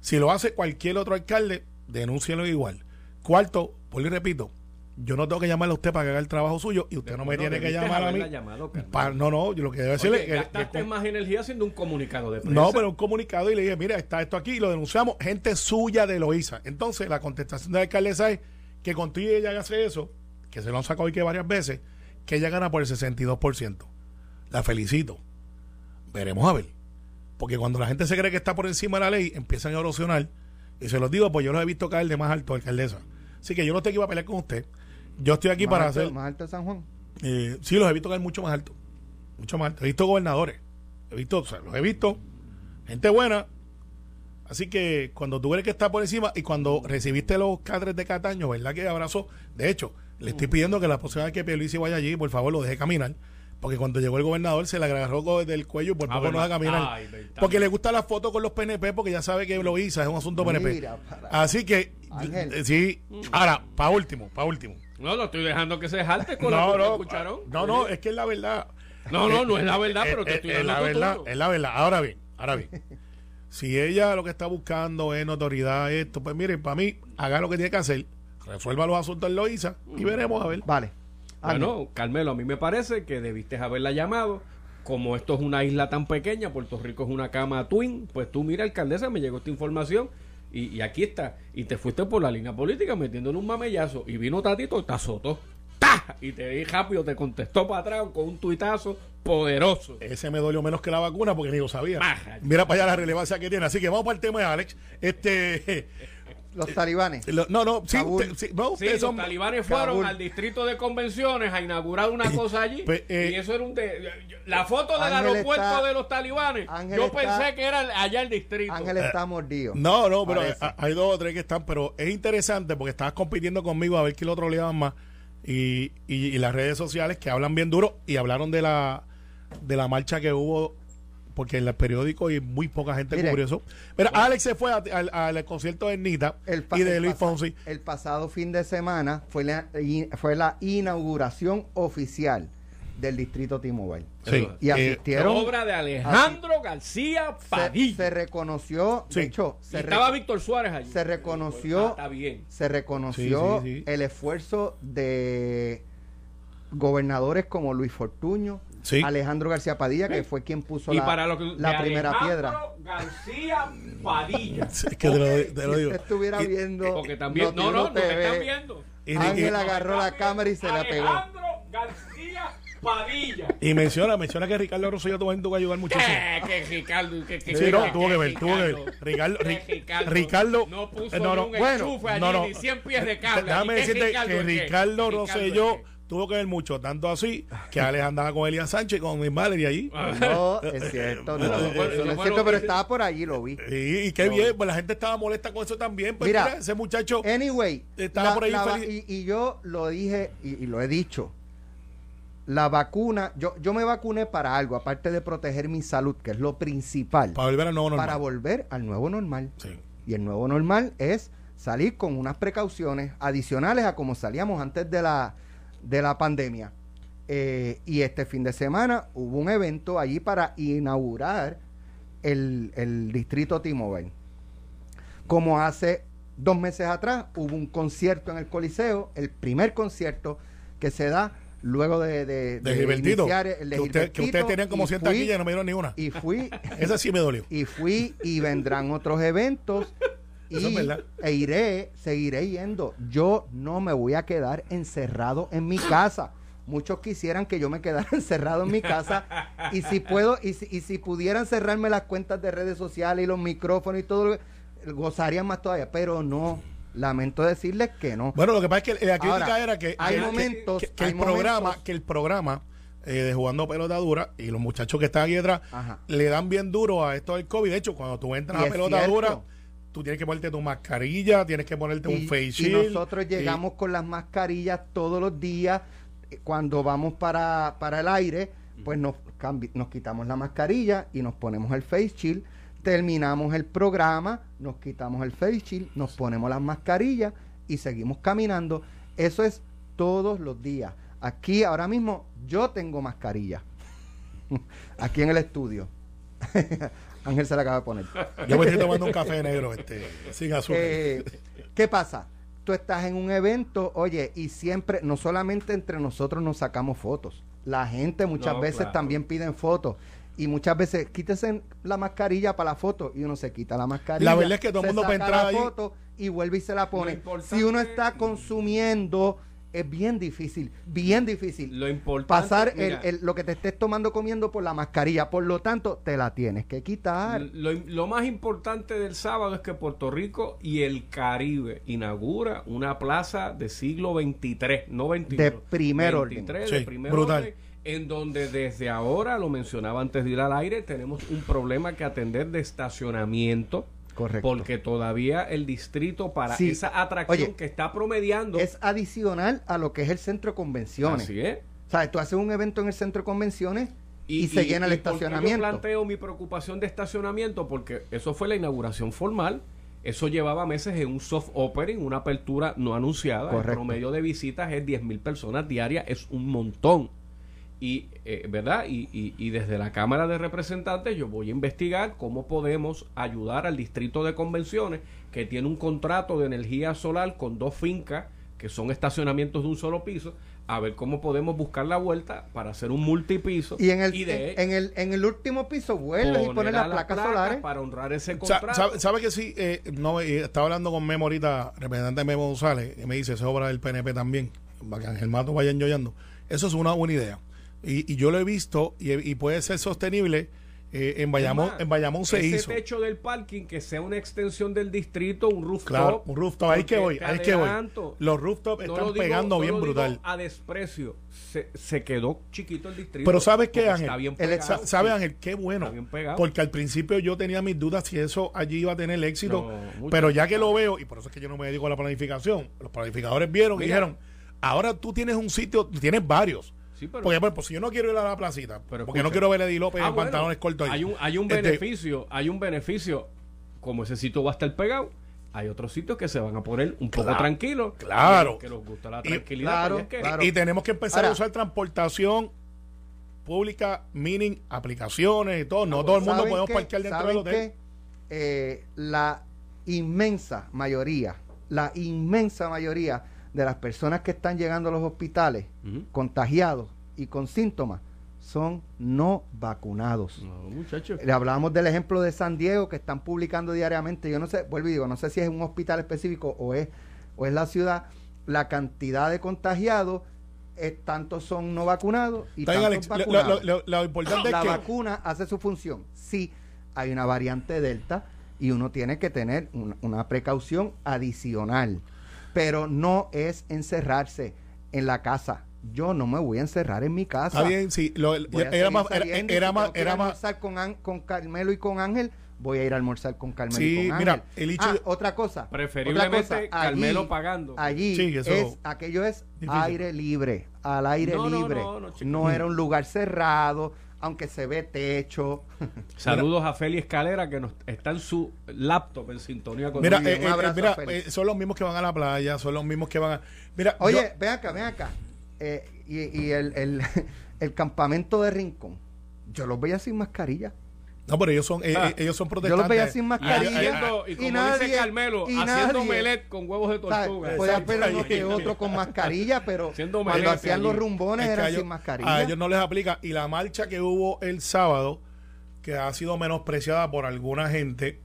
si lo hace cualquier otro alcalde, denúncielo igual. Cuarto, por y repito, yo no tengo que llamarle a usted para que haga el trabajo suyo y usted no me tiene que llamar a mí. llamado, Carmen. Pa- no, no, yo lo que debo decirle Oye, es que- gastaste que- más energía haciendo un comunicado de prensa. no, pero un comunicado y le dije, mira, está esto aquí, y lo denunciamos, gente suya de Loíza. Entonces, la contestación de la alcaldesa es que contigo ella hace eso, que se lo han sacado hoy que varias veces, que ella gana por el 62%. La felicito. Veremos a ver. Porque cuando la gente se cree que está por encima de la ley, empiezan a erosionar. Y se los digo, pues yo los he visto caer de más alto, alcaldesa. Así que yo no estoy aquí para pelear con usted. Yo estoy aquí más, para alto, hacer... más alto de San Juan. Eh, sí, los he visto caer mucho más alto. Mucho más alto. He visto gobernadores. He visto, o sea, los he visto. Gente buena. Así que cuando tú eres que está por encima y cuando recibiste los cadres de Cataño, ¿verdad que abrazó? De hecho, le estoy pidiendo que la próxima vez que Pierluisi vaya allí, por favor, lo deje caminar. Porque cuando llegó el gobernador se le agarró del cuello y por Ah, poco no deja caminar. Ay, porque le gusta la foto con los PNP porque ya sabe que lo hizo, es un asunto PNP. Mira, Así que, Ángel. eh, sí. Ahora, para último, para último. No, no estoy dejando que se jalte con *laughs* la No, no, no, no, es que es la verdad. No, no, no es la verdad, Eh, pero te eh, estoy es dando la tu verdad, es la verdad. Ahora bien, ahora bien. Si ella lo que está buscando es notoriedad, esto, pues miren, para mí, haga lo que tiene que hacer, resuelva los asuntos en Loíza y veremos a ver. Vale. Bueno, Carmelo, a mí me parece que debiste haberla llamado. Como esto es una isla tan pequeña, Puerto Rico es una cama twin, pues tú mira, alcaldesa, me llegó esta información y, y aquí está. Y te fuiste por la línea política metiéndole un mamellazo y vino Tatito y te Y te di rápido, te contestó para atrás con un tuitazo poderoso. Ese me dolió menos que la vacuna porque ni lo sabía. Baja. Mira para allá la relevancia que tiene. Así que vamos para el tema de Alex. Este, *laughs* Los talibanes. lo- no, no, sí, Kabul. usted- sí, no, Sí, ustedes los son- talibanes fueron Kabul. al distrito de convenciones a inaugurar una cosa allí. Pues, eh, y eso era un. de- la foto del Ángel aeropuerto está- de los talibanes. Ángel yo está- pensé que era allá el distrito. Ángel está mordido. No, no, pero Parece. hay, hay dos o tres que están, pero es interesante porque estabas compitiendo conmigo a ver quién lo troleaban más. Y, y, y las redes sociales que hablan bien duro y hablaron de la de la marcha que hubo porque en el periódico y muy poca gente Mire. cubrió eso. Pero Alex se fue a- al, al concierto de Nita El y de Luis Fonsi. El pasado fin de semana fue la, fue la inauguración oficial del distrito T-Mobile. Sí. Y Eh, asistieron. obra de Alejandro García se, Padilla. se reconoció, Sí. de hecho, se, re- estaba Víctor Suárez allí. se reconoció- Ah, está bien. se reconoció Sí, sí, sí. el esfuerzo de gobernadores como Luis Fortuño, Sí. Alejandro García Padilla, que fue quien puso Y la, para lo que, la primera Alejandro piedra. García Padilla. Es que te lo, te lo Si digo. usted estuviera Y- viendo. Porque también. No, no, Noti1 no, me TV, están viendo. Ángel agarró la cámara y se la pegó. Alejandro García Padilla. Y menciona, menciona que Ricardo Rosselló tuvo tuvo que ayudar muchísimo. Eh, que Ricardo, que, que, Sí, que- no, que- tuvo que ver, que tuvo que ver. Ricardo- Ricardo, Ricardo Ricardo, no puso eh, no, no, ni un bueno, enchufe allí, no, no. ni 100 pies de cable. Déjame ¿Y qué decirte Ricardo que? Ricardo Ricardo Rosselló tuvo que ver mucho, tanto así que Alex andaba con Elías Sánchez, con mi Valerie allí. No, es cierto, no, eso es cierto, pero estaba por allí, lo vi. Y, y qué bien, pues la gente estaba molesta con eso también. Pues mira, Mira, ese muchacho. Anyway, Estaba la- por ahí la feliz. y, y yo lo dije y, y lo he dicho. La vacuna, yo, yo me vacuné para algo, aparte de proteger mi salud, que es lo principal, para volver al nuevo normal. para volver al nuevo normal. Sí. Y el nuevo normal es salir con unas precauciones adicionales a como salíamos antes de la, de la pandemia. Eh, y este fin de semana hubo un evento allí para inaugurar el, el distrito T-Mobile. Como hace dos meses atrás hubo un concierto en el Coliseo, el primer concierto que se da luego de, de, De Gilbertito. iniciar el de que, usted- que ustedes tenían como y 100 fui- taquillas y no me dieron ni una. Y fui, *laughs* Esa sí me dolió. y fui y vendrán otros eventos *laughs* y, es verdad. e iré, seguiré yendo. Yo no me voy a quedar encerrado en mi casa. Muchos quisieran que yo me quedara *laughs* encerrado en mi casa y si puedo y si, y si pudieran cerrarme las cuentas de redes sociales y los micrófonos y todo, gozarían más todavía, pero no. Lamento decirles que no. Bueno, lo que pasa es que la crítica Ahora, era que, hay que- momentos- que, que hay el programa, que el programa eh, de jugando pelota dura y los muchachos que están aquí detrás Ajá. le dan bien duro a esto del COVID. De hecho, cuando tú entras Y a pelota cierto. dura, tú tienes que ponerte tu mascarilla, tienes que ponerte un face y shield. nosotros y- llegamos con las mascarillas todos los días. Eh, Cuando vamos para, para el aire, pues nos, nos quitamos la mascarilla y nos ponemos el face shield. Terminamos el programa, nos quitamos el face shield, nos ponemos las mascarillas y seguimos caminando. Eso es todos los días. Aquí ahora mismo yo tengo mascarilla. *laughs* Aquí en el estudio. *laughs* Ángel se la acaba de poner. Yo me estoy tomando un café negro este, sin azúcar. Eh, ¿Qué pasa? Tú estás en un evento, oye, y siempre, no solamente entre nosotros nos sacamos fotos, la gente muchas No, veces claro. también piden fotos. Y muchas veces quítese la mascarilla para la foto y uno se quita la mascarilla. La verdad es que todo el mundo para entrar la ahí- foto y vuelve y se la pone. Si uno está consumiendo, es bien difícil, bien difícil Lo importante pasar el- mira, el- lo que te estés tomando comiendo por la mascarilla. Por lo tanto, te la tienes que quitar. Lo, lo más importante del sábado es que Puerto Rico y el Caribe inaugura una plaza de siglo 23, no 21. De primer orden. 23 Sí, de primer brutal. orden, en donde desde ahora, lo mencionaba antes de ir al aire, tenemos un problema que atender de estacionamiento. Correcto. Porque todavía el distrito para Sí. esa atracción Oye, que está promediando. es adicional a lo que es el centro de convenciones. Así es. ¿Sabes? Tú haces un evento en el centro de convenciones y, se llena el y estacionamiento. Yo planteo mi preocupación de estacionamiento porque eso fue la inauguración formal. Eso llevaba meses en un soft opening, una apertura no anunciada. Correcto. El promedio de visitas es 10 mil personas diarias, es un montón. Y, eh, ¿verdad? Y, y- y desde la Cámara de Representantes yo voy a investigar cómo podemos ayudar al distrito de convenciones que tiene un contrato de energía solar con dos fincas que son estacionamientos de un solo piso, a ver cómo podemos buscar la vuelta para hacer un multipiso Y en el, de en, en el, en el último piso vuelves y pones poner las a la placas placa solares. para honrar ese contrato. ¿Sabe, sabe que sí? Eh, no, eh, estaba hablando con Memo ahorita, representante Memo González, y me dice, eso es obra del PNP también, para que Ángel Mato vaya enjoyando. Eso es una buena idea. Y, y yo lo he visto y, y puede ser sostenible. eh, en Bayamón, más, en Bayamón se ese hizo. techo del parking que sea una extensión del distrito, un rooftop. Claro, un rooftop, ahí que voy, ahí que voy. Los rooftops no están lo digo- pegando no bien lo digo brutal. A desprecio. Se, se quedó chiquito el distrito. Pero ¿sabes qué, Ángel? Está bien pegado. Sa- ¿Sabe, Ángel? Qué bueno. Está bien pegado. Porque al principio yo tenía mis dudas si eso allí iba a tener éxito. No, pero ya que lo veo, y por eso es que yo no me dedico a la planificación, los planificadores vieron y dijeron, ahora tú tienes un sitio, tienes varios. Sí, pero- porque, por ejemplo, si yo no quiero ir a la placita, Pero porque no quiero ver a Eddie López Ah, en bueno, pantalones cortos ahí. Hay un, hay un Este, beneficio, hay un beneficio. Como ese sitio va a estar pegado, hay otros sitios que se van a poner un poco Claro, tranquilos. claro. Que les gusta la Y- tranquilidad. claro, pues es que- claro. Y tenemos que empezar a usar transportación pública, meaning aplicaciones y todo. No todo el mundo ¿Saben podemos qué? parquear dentro del ¿Saben hotel. qué? Eh, la inmensa mayoría, la inmensa mayoría de las personas que están llegando a los hospitales contagiados y con síntomas son no vacunados. No, muchachos. Le hablábamos del ejemplo de San Diego que están publicando diariamente. Yo no sé, vuelvo y digo, no sé si es un hospital específico o es, o es la ciudad. La cantidad de contagiados es tantos son no vacunados y tantos Alex. Lo- lo, vacunados. lo- lo importante la es que... vacuna hace su función. Sí, hay una variante delta y uno tiene que tener un- una precaución adicional, pero no es encerrarse en la casa. Yo no me voy a encerrar en mi casa. Está bien, sí. lo- era más, era, era si más, era a más, almorzar con, An- con Carmelo y con Ángel, voy a ir a almorzar con Carmelo Sí, y con mira, Ángel. el hecho Ah, de- otra cosa. Preferiblemente otra cosa, Carmelo pagando. Allí Sí, eso- es, aquello es Difícil. aire libre, al aire No, no, libre. no, no, chico. no era un lugar cerrado, aunque se ve techo. *laughs* Saludos a Feli Escalera que nos, está en su laptop en sintonía con Mira, eh, eh, mira eh, son los mismos que van a la playa, son los mismos que van a... Mira, Oye, yo- ven acá, ven acá. Eh, y y el, el, *laughs* el campamento de Rincón, yo los veía sin mascarilla. No, pero ellos son, eh, Ah. eh, ellos son Yo protestantes. los veía sin Y mascarilla. haciendo, y y como nadie- dice Carmelo, y haciendo melet con huevos de tortuga. Puede haber uno que otro con mascarilla, pero cuando melete hacían los rumbones Es eran ellos- sin mascarilla. A ellos no les aplica. Y la marcha que hubo el sábado, que ha sido menospreciada por alguna gente,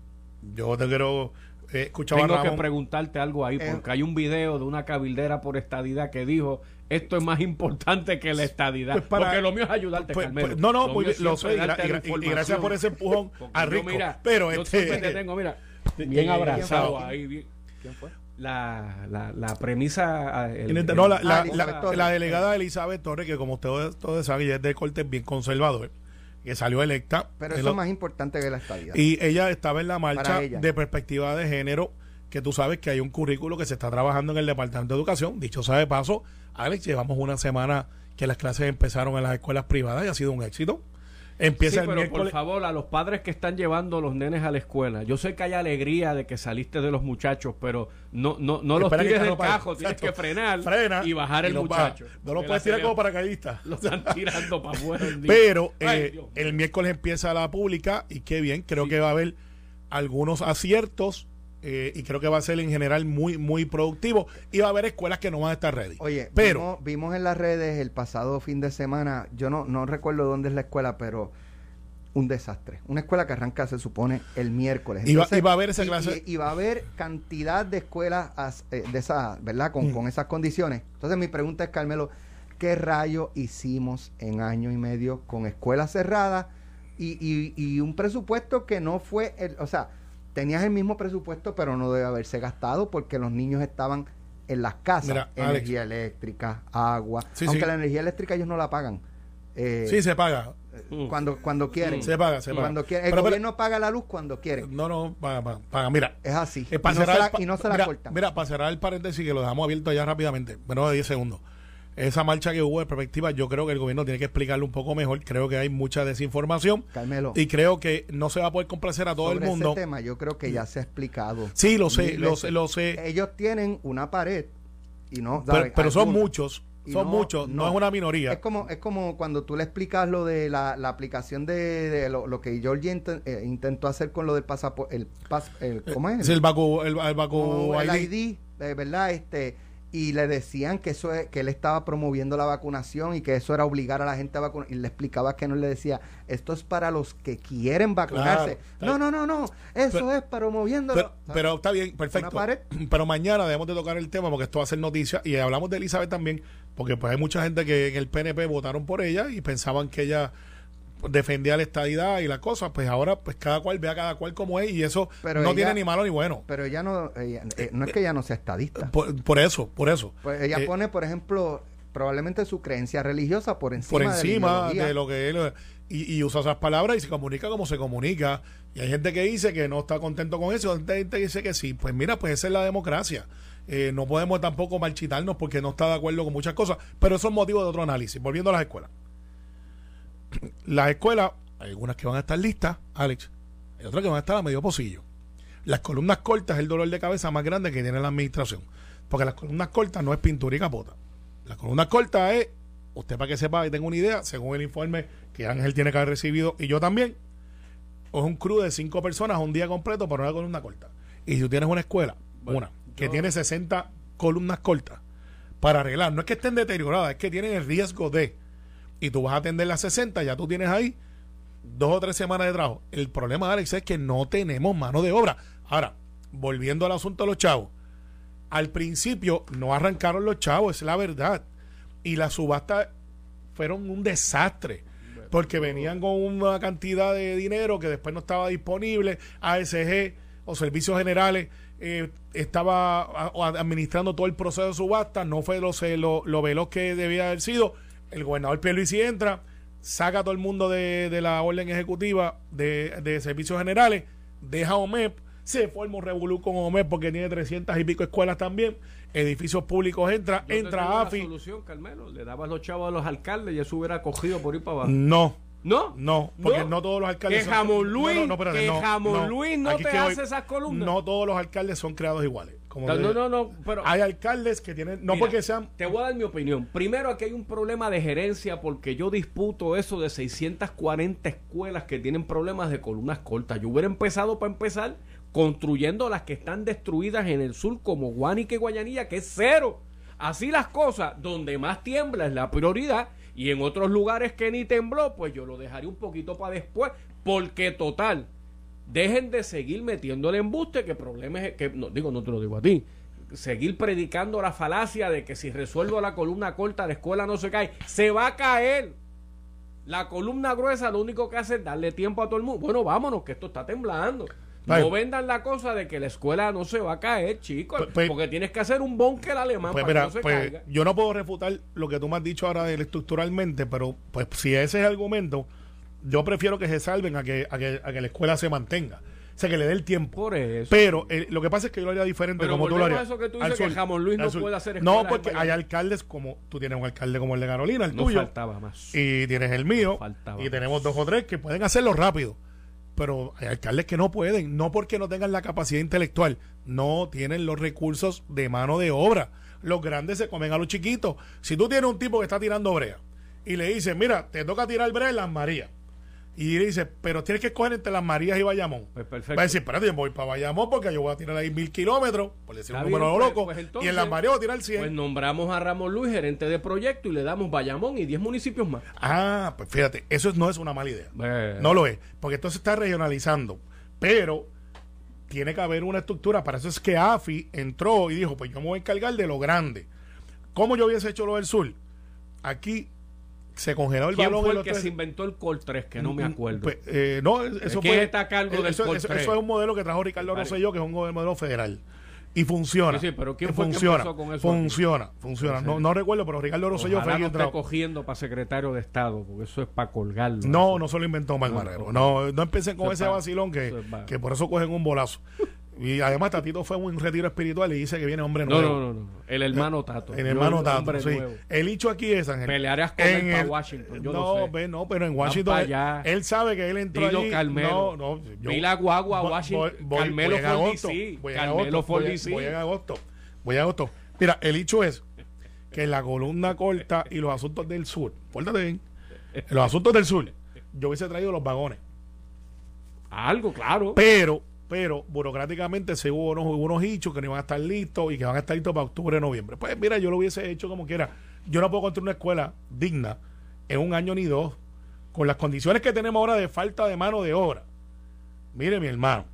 yo te quiero eh, escuchaba Tengo que preguntarte algo ahí, Eh. porque hay un video de una cabildera por estadidad que dijo, esto es más importante que la estadidad. Pues para- porque lo mío es ayudarte, Pues, Carmelo. pues, no, no, Lo muy siempre sé, y, gra- gracias por ese empujón a yo, mira, pero yo este, siempre te tengo, mira, ¿Quién- *laughs* bien quién abrazado fue? ahí. bien- ¿Quién fue? La, la, la premisa... ah, el- no, la, Ah, la- Elizabeth la- delegada Elizabeth Torres, que como ustedes todos saben, es de corte bien conservador, que salió electa. Pero eso lo- es más importante que la estadía. Y ella estaba en la marcha de perspectiva de género, que tú sabes que hay un currículo que se está trabajando en el Departamento de Educación. Dicho sea de paso, Alex, llevamos una semana que las clases empezaron en las escuelas privadas y ha sido un éxito. Empieza Sí, el pero por miércoles. favor, a los padres que están llevando a los nenes a la escuela, yo sé que hay alegría de que saliste de los muchachos, pero no no no los tires del cajo, tienes Exacto. que frenar Frena y bajar el muchacho. baja. No lo puedes tirar como paracaidista. *laughs* Lo están tirando para afuera. Pero Ay, eh, el miércoles empieza la pública y qué bien, creo Sí. que va a haber algunos aciertos eh, y creo que va a ser en general muy muy productivo y va a haber escuelas que no van a estar ready. Oye, pero vimos, vimos en las redes el pasado fin de semana, yo no, no recuerdo dónde es la escuela, pero un desastre. Una escuela que arranca, se supone, el miércoles. Y va- y va a haber esa y- clase- Y, y va a haber cantidad de escuelas as- eh, de esa, ¿verdad? Con, Mm. con esas condiciones. Entonces mi pregunta es, Carmelo, ¿qué rayo hicimos en año y medio con escuelas cerradas y, y- y un presupuesto que no fue, el, o sea, tenías el mismo presupuesto, pero no debe haberse gastado porque los niños estaban en las casas, Mira, Alex. energía eléctrica, agua, Sí, aunque sí. la energía eléctrica ellos no la pagan. Eh, sí se paga. Mm. cuando cuando quieren. Se paga, se paga. Cuando quieren. El Pero, pero- gobierno paga la luz cuando quiere. No, no, paga, paga, paga. Mira, Es así. eh, y, no se la, y no se la mira, cortan. Mira, para cerrar el paréntesis que lo dejamos abierto ya rápidamente, menos de 10 segundos. Esa marcha que hubo de perspectiva, yo creo que el gobierno tiene que explicarlo un poco mejor. Creo que hay mucha desinformación Carmelo, y creo que no se va a poder complacer a todo el mundo. ese tema yo creo que ya se ha explicado. Sí, lo sé, lo sé, lo sé. Ellos tienen una pared y no. Pero, son muchos, son no- muchos, no, no. es una minoría. Es como, es como cuando tú le explicas lo de la, la aplicación de, de lo, lo que Georgie inten- eh, intentó hacer con lo del pasaporte. El, pas- el, ¿Cómo es? Es el Baku, el, el No, el ID. ID, eh, ¿verdad? Este, y le decían que eso es, que él estaba promoviendo la vacunación y que eso era obligar a la gente a vacunar. Y le explicaba que no le decía, esto es para los que quieren vacunarse. Claro. no, no, no, no, eso Pero- es promoviendo. Pero, pero está bien, perfecto. Pero mañana debemos de tocar el tema porque esto va a ser noticia y hablamos de Elizabeth también porque pues hay mucha gente que en el PNP votaron por ella y pensaban que ella defendía la estadidad y la cosa, pues ahora pues cada cual ve a cada cual como es y eso Pero no ella- tiene ni malo ni bueno. Pero ella no, ella- eh, no es que ella no sea estadista. Por, por eso, por eso. Pues ella Eh, pone, por ejemplo, probablemente su creencia religiosa por encima, por encima de, la ideología. de lo que él y, y usa esas palabras y se comunica como se comunica y hay gente que dice que no está contento con eso hay gente que dice que sí pues mira pues esa es la democracia Eh, no podemos tampoco marchitarnos porque no está de acuerdo con muchas cosas pero eso es motivo de otro análisis volviendo a las escuelas las escuelas hay algunas que van a estar listas Alex hay otras que van a estar a medio pocillo las columnas cortas es el dolor de cabeza más grande que tiene la administración porque las columnas cortas no es pintura y capota las columnas cortas es usted para que sepa y tenga una idea, según el informe que Ángel tiene que haber recibido y yo también, es un crew de cinco personas un día completo para una columna corta. Y si tú tienes una escuela, Bueno, una, que yo- tiene 60 columnas cortas para arreglar, no es que estén deterioradas, es que tienen el riesgo de, y tú vas a atender las 60, ya tú tienes ahí dos o tres semanas de trabajo. El problema, Alex, es que no tenemos mano de obra. Ahora, volviendo al asunto de los chavos, al principio no arrancaron los chavos, es la verdad. Y las subastas fueron un desastre. Porque venían con una cantidad de dinero que después no estaba disponible. ASG o Servicios Generales eh, estaba administrando todo el proceso de subasta. No fue lo, lo, lo veloz que debía haber sido. El gobernador Pierluisi entra, saca a todo el mundo de, de la orden ejecutiva de, de Servicios Generales, deja OMEP, se forma un revolú con OMEP porque tiene 300 y pico escuelas también. Edificios públicos entra, Yo entra AFI. solución, Carmelo. Le dabas los chavos a los alcaldes y eso hubiera cogido por ir para abajo. No, ¿No? no, porque no, todos los alcaldes Que son- Jamón No, Luis, no, que Jamón Luis no Aquí te voy- hace esas columnas. No todos los alcaldes son creados iguales. como No, no, no, pero hay alcaldes que tienen, no Mira, porque sean, Te voy a dar mi opinión. Primero, aquí hay un problema de gerencia porque yo disputo eso de 640 escuelas que tienen problemas de columnas cortas. Yo hubiera empezado para empezar construyendo las que están destruidas en el sur como Guánica y Guayanilla, que es cero. Así las cosas, donde más tiembla es la prioridad y en otros lugares que ni tembló, pues yo lo dejaré un poquito para después, porque total, dejen de seguir metiéndole embuste que problemas que no digo no te lo digo a ti seguir predicando la falacia de que si resuelvo la columna corta la escuela no se cae se va a caer. La columna gruesa lo único que hace es darle tiempo a todo el mundo. Bueno vámonos que esto está temblando No vendan la cosa de que la escuela no se va a caer chicos Pues- pues- porque tienes que hacer un búnker alemán pues para mira, que no se pues, caiga yo no puedo refutar lo que tú me has dicho ahora del estructuralmente, pero pues si ese es el argumento, yo prefiero que se salven a que, a que, a que la escuela se mantenga. O sea, que le dé el tiempo. por eso Pero eh, lo que pasa es que yo lo haría diferente Pero como tú lo harías. eso que tú Al dices que sur, Jamón Luis no puede hacer porque hay alcaldes como tú tienes un alcalde como el de Carolina, el no tuyo, faltaba más y tienes el mío, faltaba y tenemos dos o tres que pueden hacerlo rápido. Pero hay alcaldes que no pueden, no porque no tengan la capacidad intelectual, no tienen los recursos de mano de obra. Los grandes se comen a los chiquitos. Si tú tienes un tipo que está tirando brea y le dices, mira, te toca tirar brea en las Marías. Y le dice, pero tienes que escoger entre las Marías y Bayamón. Pues perfecto. Va a decir, espérate, yo voy para Bayamón porque yo voy a tirar ahí mil kilómetros, por decir un número pues- loco, pues y entonces, en las Marías voy a tirar 100. Pues nombramos a Ramón Luis gerente de proyecto y le damos Bayamón y 10 municipios más. Ah, pues fíjate, eso no es una mala idea. Eh. No lo es, porque esto se está regionalizando. Pero tiene que haber una estructura. Para eso es que AFI entró y dijo, pues yo me voy a encargar de lo grande. ¿Cómo yo hubiese hecho lo del sur? Aquí se congeló el ¿Quién balón fue el los que se inventó el Col 3? Que no me acuerdo. Pues, eh, no, eso ¿Quién fue. está a cargo del eso, Col eso- 3? eso es un modelo que trajo Ricardo Vale. Rosselló, que es un modelo federal. Y funciona. Sí, sí, pero ¿quién fue el que funciona, empezó con eso Funciona, funciona. No, no recuerdo, pero Ricardo Rosselló fue Ojalá quien no trajo. cogiendo para secretario de Estado, porque eso es para colgarlo. No, no se lo inventó No, Marrero. no. No, no empecen con ese va- vacilón que, es que por eso cogen un bolazo. Y además Tatito fue un retiro espiritual y dice que viene hombre No, nuevo. no, no, no. El hermano Tato. El hermano Tato, hombre sí. nuevo. El hecho aquí es, Ángel. Pelearás con él para Washington, yo no, sé. ve, no, pero en Washington él, sabe que él entró Dilo allí. Carmelo. No, no. yo- Vi la guagua a Washington. voy- voy- Carmelo voy en agosto, DC. voy en Carmelo agosto, voy- DC. Voy en agosto. Voy en agosto. Mira, el hecho es que la columna corta y los asuntos del sur, pórtate bien, los asuntos del sur, yo hubiese traído los vagones. Algo, claro. Pero, pero, burocráticamente se hubo unos, hubo unos hichos que no iban a estar listos y que van a estar listos para octubre, noviembre. Pues mira, yo lo hubiese hecho como quiera. Yo no puedo construir una escuela digna en un año ni dos, con las condiciones que tenemos ahora de falta de mano de obra. Mire, mi hermano,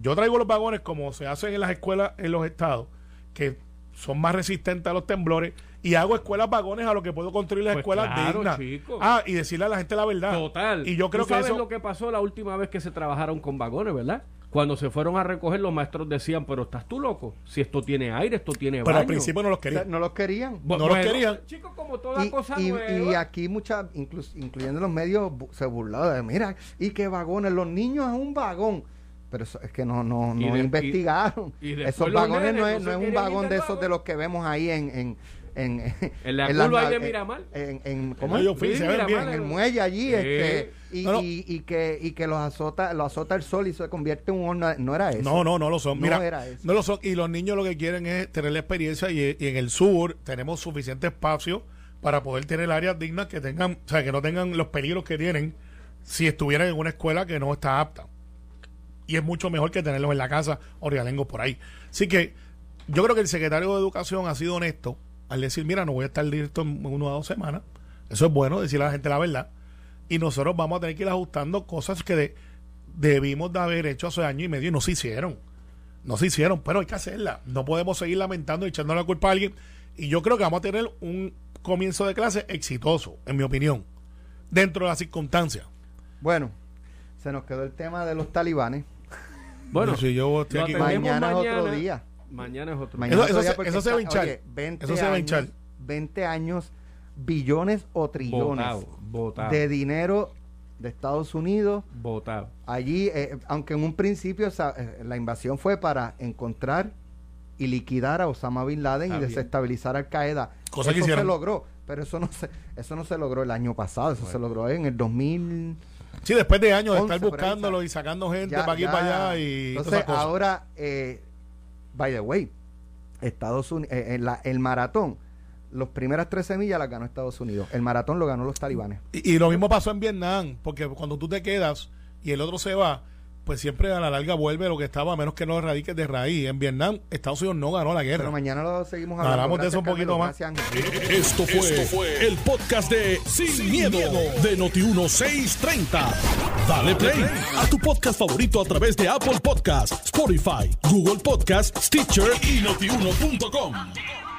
yo traigo los vagones como se hacen en las escuelas en los estados, que son más resistentes a los temblores, y hago escuelas vagones a lo que puedo construir las Pues escuelas claro, dignas. chico. Ah, y decirle a la gente la verdad. Total. Y yo creo ¿Tú que sabes eso. lo que pasó la última vez que se trabajaron con vagones, ¿verdad? Cuando se fueron a recoger, los maestros decían, pero estás tú loco. Si esto tiene aire, esto tiene pero al baño". principio no los O sea, querían. no los querían. No los querían. Chicos, como toda Y, cosa y- nueva. y aquí muchas, inclu- incluyendo los medios, se burlaban de, mira, y qué vagones, los niños a un vagón. Pero eso es que no, no, Y no de- investigaron. y- Esos vagones no nenes es, no es un vagón de esos vagón. de los que vemos ahí en... en en, En la ahí nav- de en- Miramar. En, en- ¿cómo En es? Sí, Miramar, bien. en el muelle allí Sí. este y, No, no. y- y que y que los azota lo azota el sol y se convierte en un horno no era eso No, no, no lo son. No Mira, era eso. no lo son. Y los niños lo que quieren es tener la experiencia y, y en el sur tenemos suficiente espacio para poder tener áreas dignas que tengan, o sea, que no tengan los peligros que tienen si estuvieran en una escuela que no está apta. Y es mucho mejor que tenerlos en la casa o realengos por ahí. Así que yo creo que el secretario de Educación ha sido honesto al decir, mira, no voy a estar listo en una o dos semanas. Eso es bueno, decirle a la gente la verdad. Y nosotros vamos a tener que ir ajustando cosas que de- debimos de haber hecho hace año y medio y no se hicieron. No se hicieron, pero hay que hacerla. No podemos seguir lamentando y echando la culpa a alguien. Y yo creo que vamos a tener un comienzo de clase exitoso, en mi opinión, dentro de las circunstancias. bueno se nos quedó el tema de los talibanes Bueno, si yo estoy lo aquí atendemos mañana es otro día Mañana es otro. Mañana Eso- eso día se- eso se va a hinchar. oye, 20 Eso se va a años, hinchar. 20 años billones o trillones de dinero de Estados Unidos votado. allí, eh, aunque en un principio eh, la invasión fue para encontrar y liquidar a Osama Bin Laden y bien. desestabilizar Al Qaeda. Cosa que eso se hicieron. logró, pero eso no se, eso no se logró el año pasado, eso se logró en el 2000. Sí, después de años de 11 estar buscándolo y sacando gente Ya- para aquí y ya- para allá y Entonces, ahora, eh, by the way, Estados Unidos, eh, en la- el maratón, las primeras 13 millas las ganó Estados Unidos. El maratón lo ganó los talibanes. Y, y lo mismo pasó en Vietnam, porque cuando tú te quedas y el otro se va, pues siempre a la larga vuelve lo que estaba, a menos que no erradiques de raíz. En Vietnam, Estados Unidos no ganó la guerra. Pero mañana lo seguimos hablando. Hablamos de eso un poquito más. Gracias, Ángel. Esto fue, Esto fue el podcast de Sin, miedo, de Noti1630. Dale play a tu podcast favorito a través de Apple Podcasts, Spotify, Google Podcasts, Stitcher y notiuno.com.